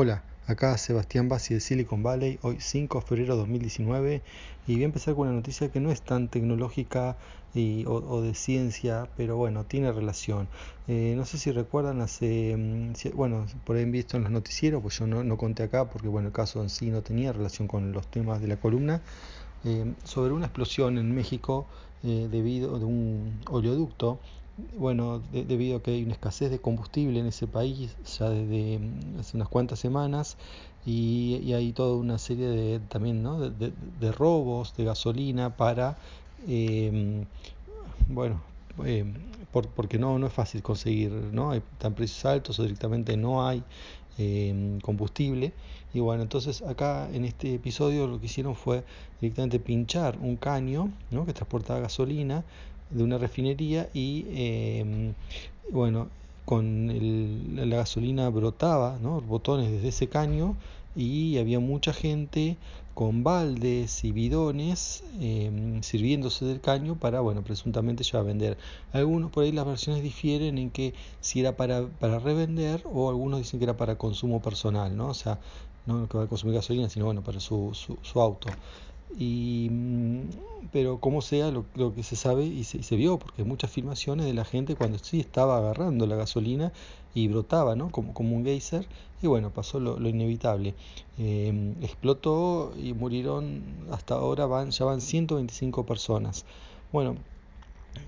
Hola, acá Sebastián Bassi de Silicon Valley, hoy 5 de febrero de 2019 y voy a empezar con una noticia que no es tan tecnológica o, de ciencia, pero bueno, tiene relación. Eh, no sé si recuerdan, hace, mm, bueno, por ahí visto en los noticieros, pues yo no, conté acá porque bueno, el caso en sí no tenía relación con los temas de la columna, eh, sobre una explosión en México eh, debido a un oleoducto bueno, debido a que hay una escasez de combustible en ese país ya desde mm, hace unas cuantas semanas y, hay toda una serie de también ¿no? de, robos de gasolina para, em, bueno, em, porque no, no es fácil conseguir, ¿no? Hay tan precios altos o directamente no hay em, combustible. Y bueno, entonces acá en este episodio lo que hicieron fue directamente pinchar un caño ¿no? que transportaba gasolina de una refinería y em, bueno, con la gasolina brotaba, ¿no? botones desde ese caño y había mucha gente con baldes y bidones em, sirviéndose del caño para, bueno, presuntamente ya vender. Algunos por ahí las versiones difieren en que si era para, para revender o algunos dicen que era para consumo personal, ¿no? O sea, no que va a consumir gasolina, sino bueno, para su, su, su auto. Y, mm, pero como sea, lo, que se sabe y se, vio, porque muchas filmaciones de la gente cuando sí estaba agarrando la gasolina y brotaba, ¿no? Como, como un geyser, y bueno, pasó lo, inevitable. Eh, explotó y murieron, hasta ahora van, ya van 125 personas. Bueno,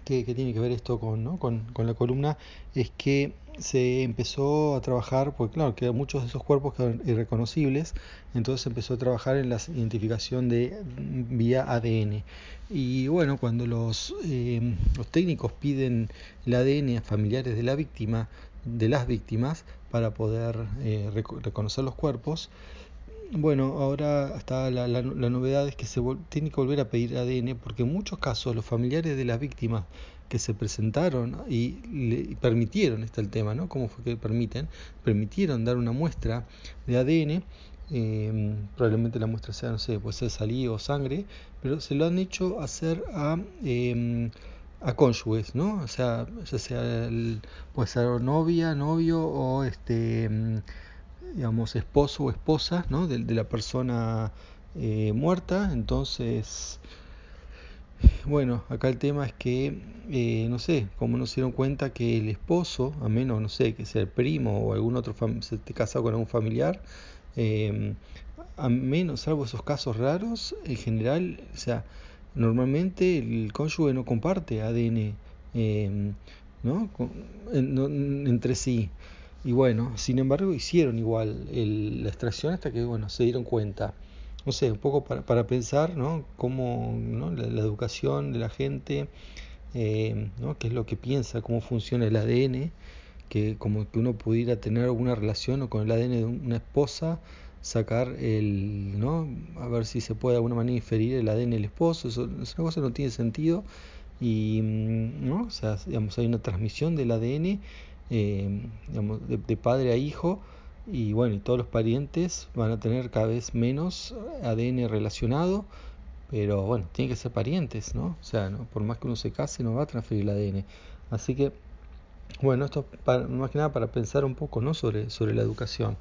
¿qué, tiene que ver esto con, ¿no? con, con la columna? Es que se empezó a trabajar, porque claro, que muchos de esos cuerpos quedaron irreconocibles, entonces se empezó a trabajar en la identificación de vía ADN. Y bueno, cuando los, eh, los técnicos piden el ADN a familiares de la víctima, de las víctimas, para poder eh, reconocer los cuerpos, bueno, ahora está la, la, novedad es que se tiene que volver a pedir ADN porque en muchos casos los familiares de las víctimas que se presentaron y le permitieron, está el tema, ¿no? ¿Cómo fue que permiten? Permitieron dar una muestra de ADN, em, probablemente la muestra sea, no sé, puede ser saliva o sangre, pero se lo han hecho hacer a, eh, a cónyuges, ¿no? O sea, ya sea, puede ser novia, novio o este em, digamos, esposo o esposa ¿no? de, la persona eh, muerta. Entonces, bueno, acá el tema es que, eh, no sé, como no se dieron cuenta que el esposo, a menos, no sé, que sea el primo o algún otro, se te casa con algún familiar, eh, a menos, salvo esos casos raros, en general, o sea, normalmente el cónyuge no comparte ADN, ¿no? entre sí. Y bueno, sin embargo hicieron igual la extracción hasta que bueno, se dieron cuenta. No sé, un poco para, para pensar, ¿no? Cómo ¿no? La, educación de la gente, eh, ¿no? qué es lo que piensa, cómo funciona el ADN, que como que uno pudiera tener alguna relación o con el ADN de una esposa, sacar el, ¿no? A ver si se puede de alguna manera inferir el ADN del esposo, eso, una cosa no tiene sentido y, mm, ¿no? O sea, digamos, hay una transmisión del ADN eh, de, padre a hijo y bueno, y todos los parientes van a tener cada vez menos ADN relacionado, pero bueno, tienen que ser parientes, ¿no? O sea, ¿no? por más que uno se case, no va a transferir el ADN. Así que, bueno, esto más que nada para pensar un poco, ¿no? Sobre, sobre la educación.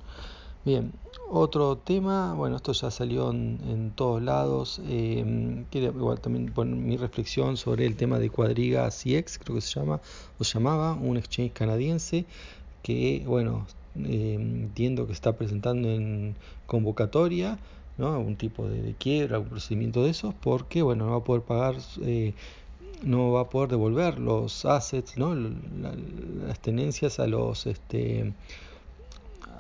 Bien, otro tema, bueno, esto ya salió en, todos lados. Eh, igual también poner mi reflexión sobre el tema de Cuadriga CX, creo que se llama, o llamaba, un exchange canadiense que, bueno, eh, entiendo que está presentando en convocatoria, ¿no? Algún tipo de, quiebra, algún procedimiento de esos, porque, bueno, no va a poder pagar. Eh, no va a poder devolver los assets, ¿no? las tenencias a los este,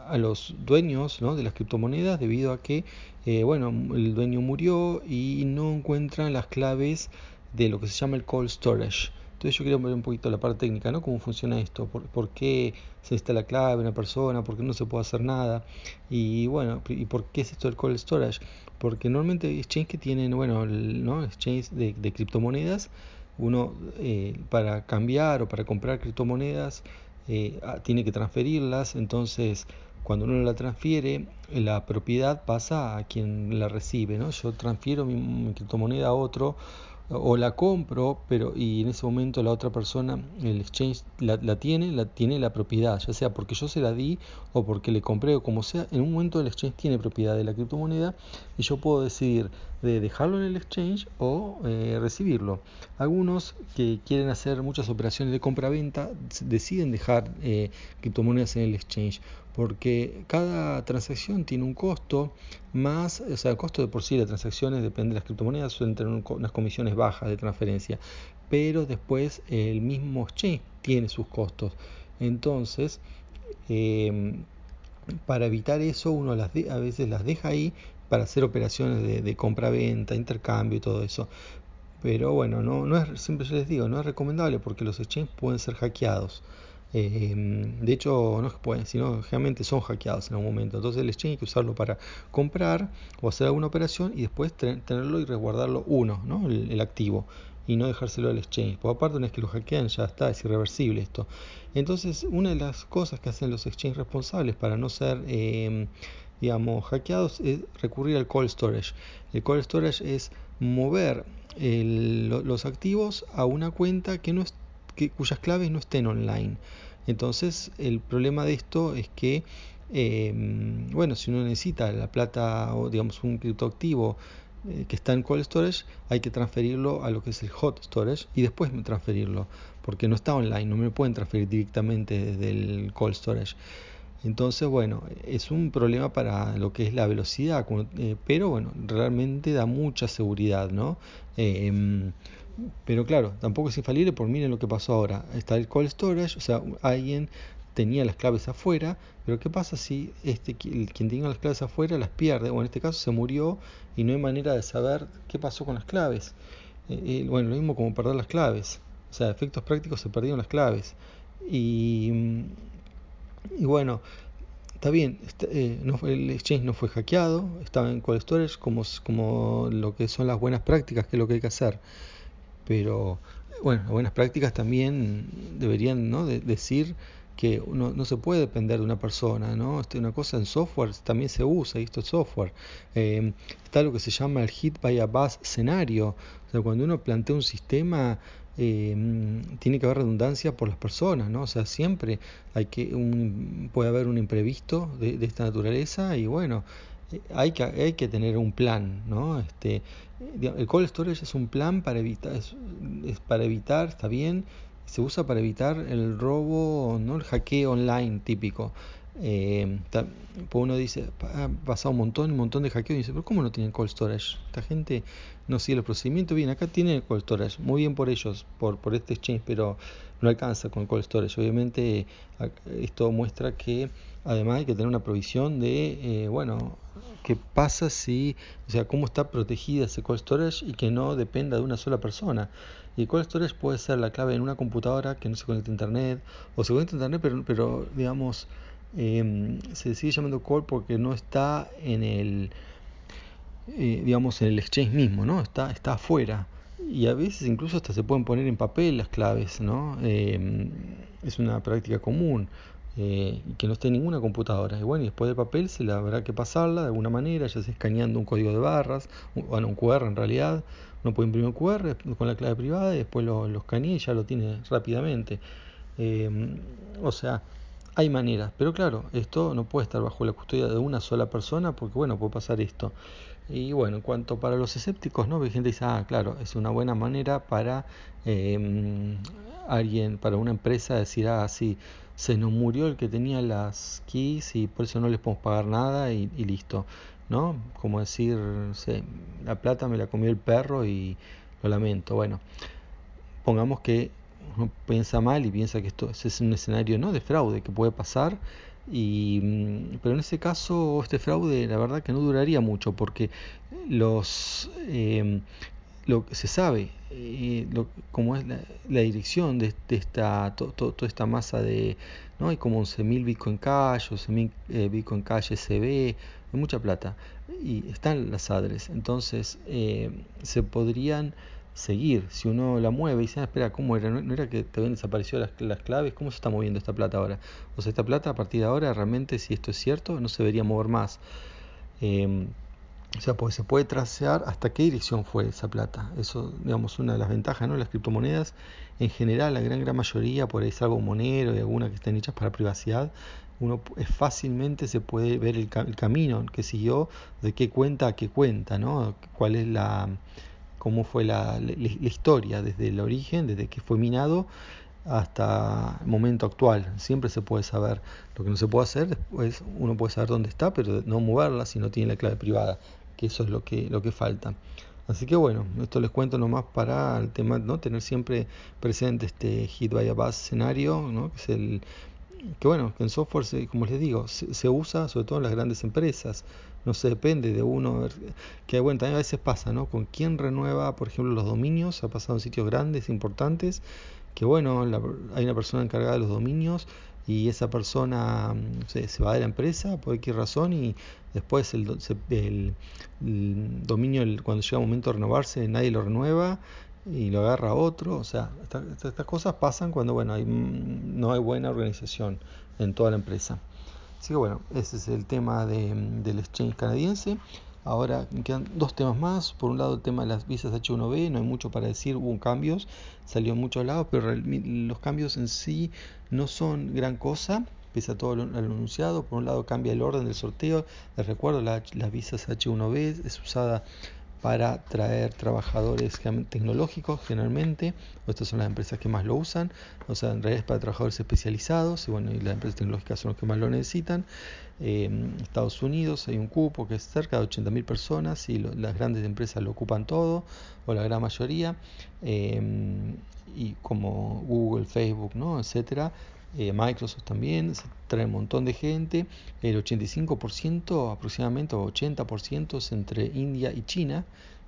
a los dueños ¿no? de las criptomonedas debido a que eh, bueno, el dueño murió y no encuentran las claves de lo que se llama el cold storage. Entonces yo quiero ver un poquito la parte técnica, ¿no? Cómo funciona esto, por, qué se necesita la clave de una persona, por qué no se puede hacer nada. Y bueno, ¿y por qué es esto del cold storage? Porque normalmente exchanges que tienen, bueno, ¿no? exchange de, de criptomonedas, uno eh, para cambiar o para comprar criptomonedas eh, tiene que transferirlas, entonces cuando uno la transfiere, la propiedad pasa a quien la recibe, ¿no? Yo transfiero mi, criptomoneda a otro o la compro, pero y en ese momento la otra persona, el exchange, la, tiene, la tiene la propiedad, ya sea porque yo se la di o porque le compré o como sea, en un momento el exchange tiene propiedad de la criptomoneda y yo puedo decidir de dejarlo en el exchange o eh, recibirlo. Algunos que quieren hacer muchas operaciones de compra-venta deciden dejar eh, criptomonedas en el exchange porque cada transacción tiene un costo más, o sea, el costo de por sí de transacciones depende de las criptomonedas, suelen tener unas comisiones bajas de transferencia, pero después el mismo exchange tiene sus costos. Entonces, em, para evitar eso, uno las a veces las deja ahí para hacer operaciones de, de compra-venta, intercambio y todo eso. Pero bueno, no, no es, siempre les digo, no es recomendable porque los exchanges pueden ser hackeados. Em, de hecho, no es pueden, sino generalmente son hackeados en algún momento. Entonces el exchange hay que usarlo para comprar o hacer alguna operación y después tenerlo y resguardarlo uno, ¿no? el, activo, y no dejárselo al exchange. Por aparte, una vez que lo hackean, ya está, es irreversible esto. Entonces, una de las cosas que hacen los exchanges responsables para no ser, em, digamos, hackeados es recurrir al cold storage. El cold storage es mover los activos a una cuenta que no es cuyas claves no estén online. Entonces, el problema de esto es que, em, bueno, si uno necesita la plata o digamos un criptoactivo eh, que está en cold storage, hay que transferirlo a lo que es el hot storage y después transferirlo, porque no está online, no me pueden transferir directamente desde el cold storage. Entonces, bueno, es un problema para lo que es la velocidad, eh, pero bueno, realmente da mucha seguridad, ¿no? Em, pero claro, tampoco es infalible por miren lo que pasó ahora. Está el cold storage, o sea, alguien tenía las claves afuera, pero ¿qué pasa si este quien tenía las claves afuera las pierde? O en este caso se murió y no hay manera de saber qué pasó con las claves. Eh, eh, bueno, lo mismo como perder las claves. O sea, efectos prácticos se perdieron las claves. Y, y bueno, está bien, este, no, el exchange no fue hackeado, estaba en cold storage como, como lo que son las buenas prácticas, que es lo que hay que hacer. Pero bueno, buenas prácticas también deberían ¿no? decir que uno, no se puede depender de una persona, ¿no? Este, una cosa en software también se usa, y esto es software. Eh, está lo que se llama el hit by a bus escenario. O sea, cuando uno plantea un sistema, eh, tiene que haber redundancia por las personas, ¿no? O sea, siempre hay que un, puede haber un imprevisto de, de esta naturaleza y bueno, hay que, hay que tener un plan, ¿no? Este, el cold storage es un plan para evitar, es, para evitar, está bien, se usa para evitar el robo, no el hackeo online típico. Eh, pues uno dice, ha pasado un montón, un montón de hackeos y dice, pero ¿cómo no tienen cold storage? Esta gente no sigue los procedimientos. Bien, acá tienen cold storage, muy bien por ellos, por, por este exchange, pero no alcanza con cold storage. Obviamente esto muestra que además hay que tener una provisión de, eh, bueno, qué pasa si, o sea, cómo está protegida ese cold storage y que no dependa de una sola persona. Y cold storage puede ser la clave en una computadora que no se conecta a internet, o se conecta a internet, pero, pero digamos, em, se sigue llamando cold porque no está en el, eh, digamos, en el exchange mismo, ¿no? Está, está afuera. Y a veces incluso hasta se pueden poner en papel las claves, ¿no? Em, es una práctica común. Eh, que no esté en ninguna computadora. Y bueno, y después del papel se le habrá que pasarla de alguna manera, ya sea escaneando un código de barras, bueno, un QR en realidad. Uno puede imprimir un QR con la clave privada y después lo, lo escanea y ya lo tiene rápidamente. Eh, o sea, hay maneras, pero claro, esto no puede estar bajo la custodia de una sola persona porque, bueno, puede pasar esto. Y bueno, en cuanto para los escépticos, ¿no? Hay gente dice, ah, claro, es una buena manera para eh, alguien, para una empresa decir, ah, sí, se nos murió el que tenía las keys y por eso no les podemos pagar nada y, listo, ¿no? Como decir, la plata me la comió el perro y lo lamento. Bueno, pongamos que uno piensa mal y piensa que esto es un escenario no de fraude que puede pasar y, mm, pero en ese caso este fraude la verdad que no duraría mucho porque los eh, lo se sabe, eh, lo, como es la, dirección de, esta, toda esta masa de, ¿no? Hay como 11.000 Bitcoin Cash, 11.000 eh, Bitcoin Cash SB, hay mucha plata. Y están las adres, entonces eh, se podrían seguir. Si uno la mueve y dice, ah, espera, ¿cómo era? ¿No, era que te habían desaparecido las, las, claves? ¿Cómo se está moviendo esta plata ahora? O sea, esta plata a partir de ahora realmente, si esto es cierto, no se debería mover más. Eh, O sea, pues se puede tracear hasta qué dirección fue esa plata. Eso, digamos, una de las ventajas, ¿no? Las criptomonedas, en general, la gran gran mayoría, por ahí es algo monero y alguna que estén hechas para privacidad, uno fácilmente se puede ver el, camino que siguió, de qué cuenta a qué cuenta, ¿no? Cuál es la, cómo fue la, historia desde el origen, desde que fue minado hasta el momento actual. Siempre se puede saber. Lo que no se puede hacer después, uno puede saber dónde está, pero no moverla si no tiene la clave privada, que eso es lo que, lo que falta. Así que bueno, esto les cuento nomás para el tema, ¿no? Tener siempre presente este hit by a bus escenario, ¿no? Que es el que bueno, que en software, como les digo, se, usa sobre todo en las grandes empresas, no se depende de uno, que bueno, también a veces pasa, ¿no? Con quién renueva, por ejemplo, los dominios, ha pasado en sitios grandes, importantes, que bueno, hay una persona encargada de los dominios y esa persona mm, se, se va de la empresa por cualquier razón y después el dominio, cuando llega el momento de renovarse, nadie lo renueva y lo agarra otro. O sea, estas cosas pasan cuando bueno, hay, mm, no hay buena organización en toda la empresa. Así que bueno, ese es el tema de, del exchange canadiense. Ahora quedan dos temas más. Por un lado el tema de las visas H1B, no hay mucho para decir, hubo cambios, salió en muchos lados, pero los cambios en sí no son gran cosa, pese a todo lo, anunciado. Por un lado cambia el orden del sorteo. Les recuerdo, la, las visas H1B es usada para traer trabajadores tecnológicos generalmente, estas son las empresas que más lo usan, o sea, en realidad es para trabajadores especializados, y bueno, y las empresas tecnológicas son los que más lo necesitan. Estados Unidos hay un cupo que es cerca de 80.000 personas y las grandes empresas lo ocupan todo, o la gran mayoría, em, y como Google, Facebook, ¿no? etcétera, eh, Microsoft también, se trae un montón de gente, el 85% aproximadamente, o 80% es entre India y China,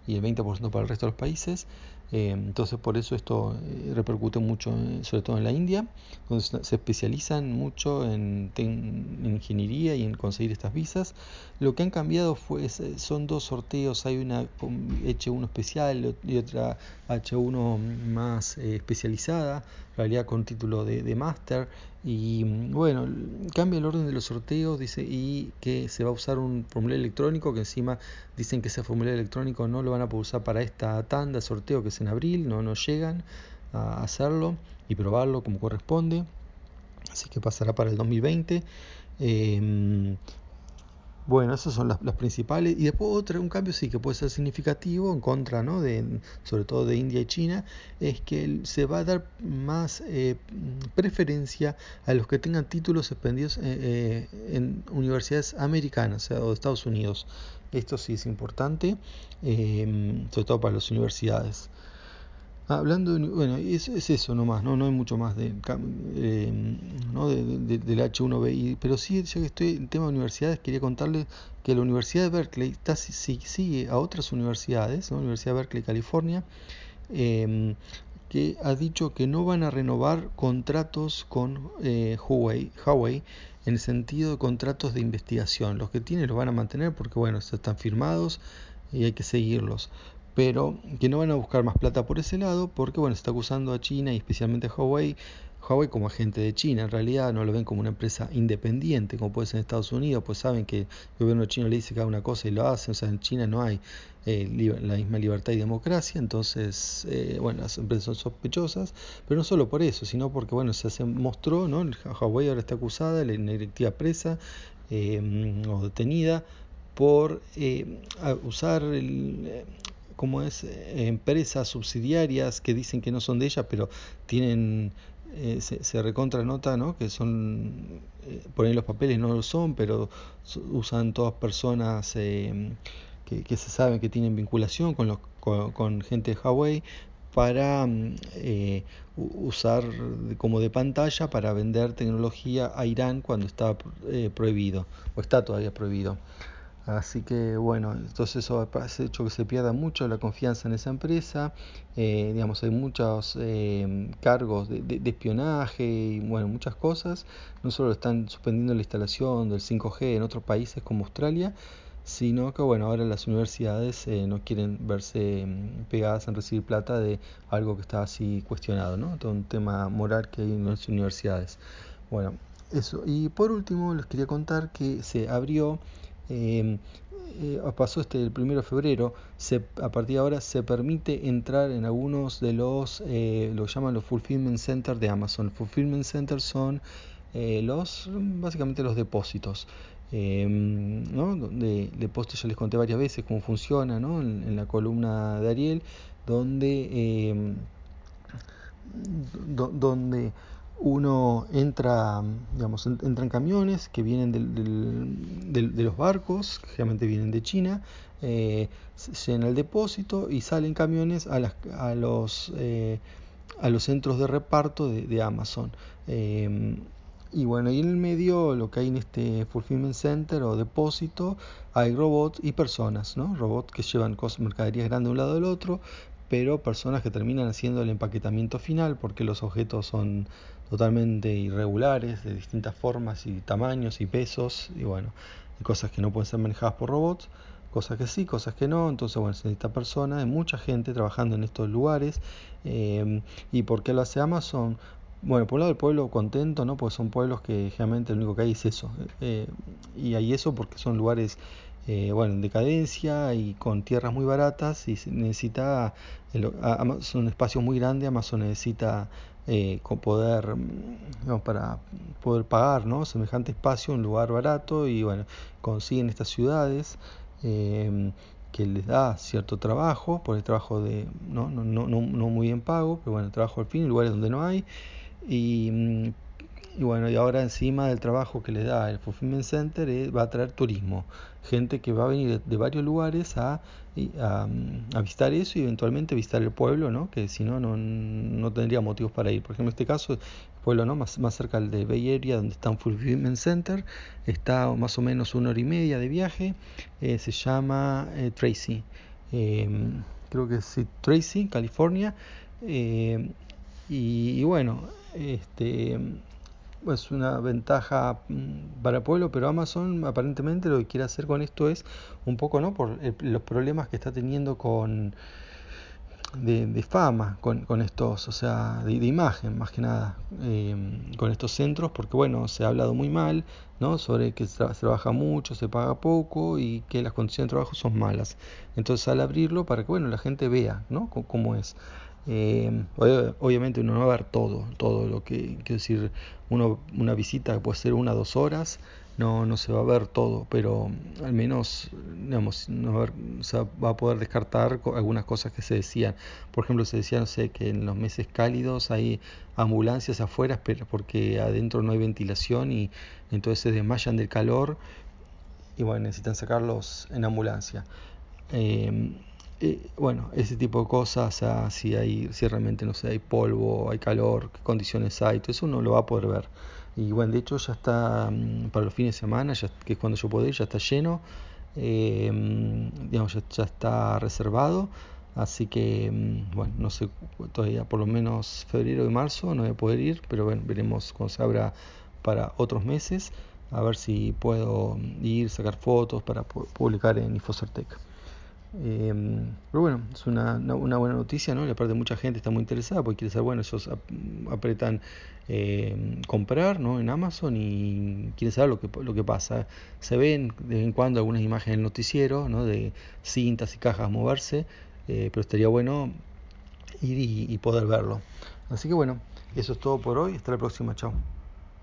y el 20% para el resto de los países. Eh, entonces por eso esto eh, repercute mucho, sobre todo en la India, donde se especializan mucho en, ingeniería y en conseguir estas visas. Lo que han cambiado fue, son dos sorteos, hay una H1 especial y otra H1 más especializada, en realidad con título de, de máster. Y bueno, cambia el orden de los sorteos, dice, y que se va a usar un formulario electrónico, que encima dicen que ese formulario electrónico no lo van a usar para esta tanda, sorteo que es en abril, no, no llegan a hacerlo y probarlo como corresponde. Así que pasará para el 2020. Bueno, esas son las, principales. Y después otro, un cambio sí que puede ser significativo en contra, ¿no? de, sobre todo de India y China, es que se va a dar más eh, preferencia a los que tengan títulos suspendidos eh, eh, en universidades americanas o de Estados Unidos. Esto sí es importante, sobre todo para las universidades. Hablando de, bueno, es, es eso nomás, ¿no? no hay mucho más de, eh, ¿no? de, de, del H1B, pero sí, ya que estoy en tema de universidades, quería contarles que la Universidad de Berkeley está, sigue a otras universidades, la Universidad de Berkeley, California, eh, que ha dicho que no van a renovar contratos con eh, Huawei, Huawei en el sentido de contratos de investigación. Los que tienen los van a mantener porque, bueno, están firmados y hay que seguirlos pero que no van a buscar más plata por ese lado porque bueno, se está acusando a China y especialmente a Huawei, Huawei como agente de China, en realidad no lo ven como una empresa independiente como puede ser en Estados Unidos, pues saben que el gobierno chino le dice haga una cosa y lo hace, o sea, en China no hay eh, la misma libertad y democracia, entonces, eh, bueno, las empresas son sospechosas, pero no solo por eso, sino porque, bueno, se mostró, ¿no? Huawei ahora está acusada, la directiva presa eh, o detenida por usar el, como es eh, empresas subsidiarias que dicen que no son de ella, pero tienen eh, se, se, recontra nota ¿no? que son eh, por ahí los papeles no lo son, pero usan todas personas que, que, se saben que tienen vinculación con, los, con, con gente de Huawei para mm, usar como de pantalla para vender tecnología a Irán cuando está prohibido o está todavía prohibido. Así que bueno, entonces eso ha hecho que se pierda mucho la confianza en esa empresa. Eh, digamos, hay muchos eh, cargos de, espionaje y bueno, muchas cosas. No solo están suspendiendo la instalación del 5G en otros países como Australia, sino que bueno, ahora las universidades eh, no quieren verse mm, pegadas en recibir plata de algo que está así cuestionado, ¿no? Todo un tema moral que hay en las universidades. Bueno, eso. Y por último les quería contar que se abrió eh, eh, pasó este el primero de febrero, se, a partir de ahora se permite entrar en algunos de los, eh, lo llaman los fulfillment centers de Amazon. Fulfillment centers son eh, los, básicamente los depósitos. Em, ¿no? Donde depósito ya les conté varias veces cómo funciona ¿no? en, la columna de Ariel, donde, em, donde uno entra, digamos, entran camiones que vienen de los barcos, que generalmente vienen de China, eh, llenan el depósito y salen camiones a, las, a, los, eh, a los centros de reparto de, Amazon. Em, y bueno, y en el medio lo que hay en este fulfillment center o depósito hay robots y personas, ¿no? Robots que llevan cosas, mercaderías grandes de un lado al otro, pero personas que terminan haciendo el empaquetamiento final porque los objetos son totalmente irregulares, de distintas formas y tamaños y pesos, y bueno, hay cosas que no pueden ser manejadas por robots, cosas que sí, cosas que no, entonces bueno, se necesita personas, hay mucha gente trabajando en estos lugares, eh, y por qué lo hace Amazon, bueno, por un lado el pueblo contento, ¿no? Porque son pueblos que generalmente lo único que hay es eso. Eh, y hay eso porque son lugares, eh, bueno, en decadencia y con tierras muy baratas y necesita, son espacios muy grandes, Amazon necesita eh, poder, para poder pagar, ¿no? Semejante espacio, un lugar barato y bueno, consiguen estas ciudades. que les da cierto trabajo, por el trabajo de, no, no, no, no muy bien pago, pero bueno, trabajo al fin, lugares donde no hay, Mm, y, bueno, y ahora encima del trabajo que le da el Fulfillment Center eh, va a traer turismo, gente que va a venir de, varios lugares a, mm, a, visitar eso y eventualmente visitar el pueblo, ¿no? que si no, no tendría motivos para ir. Por ejemplo, en este caso, el pueblo ¿no? más, más cerca de Bay Area, donde está un Fulfillment Center, está más o menos una hora y media de viaje, eh, se llama eh, Tracy. Em, creo que es Tracy, California. y, bueno, este, es una ventaja mm, para el pueblo, pero Amazon aparentemente lo que quiere hacer con esto es un poco, ¿no? Por los problemas que está teniendo con de, fama con, estos, o sea, de, imagen más que nada, eh, con estos centros, porque bueno, se ha hablado muy mal, ¿no? Sobre que se, trabaja mucho, se paga poco y que las condiciones de trabajo son malas. Entonces al abrirlo para que bueno la gente vea, ¿no? cómo es. Eh, obviamente uno no va a ver todo, todo lo que, quiero decir, uno, una visita puede ser una o dos horas, no, no se va a ver todo, pero al menos digamos, no va, a va a poder descartar algunas cosas que se decían. Por ejemplo, se decía, no sé, que en los meses cálidos hay ambulancias afuera pero porque adentro no hay ventilación y entonces se desmayan del calor y bueno, necesitan sacarlos en ambulancia. Eh, bueno, ese tipo de cosas, si, hay, si realmente no sé, hay polvo, hay calor, qué condiciones hay, todo eso uno lo va a poder ver. Y bueno, de hecho ya está mm, para los fines de semana, ya, que es cuando yo puedo ir, ya está lleno, mm, digamos, ya, está reservado. Así que, mm, bueno, no sé, todavía por lo menos febrero y marzo no voy a poder ir, pero bueno, veremos cómo se abra para otros meses, a ver si puedo ir, sacar fotos para publicar en Infocertec. Em, pero bueno, es una, una, buena noticia, ¿no? Y aparte mucha gente está muy interesada porque quiere saber, bueno, ellos apretan em, comprar, ¿no? En Amazon y quieren saber lo que, lo que pasa. Se ven de vez en cuando algunas imágenes del noticiero, ¿no? De cintas y cajas moverse, eh, pero estaría bueno ir y poder verlo. Así que bueno, eso es todo por hoy. Hasta la próxima. Chao.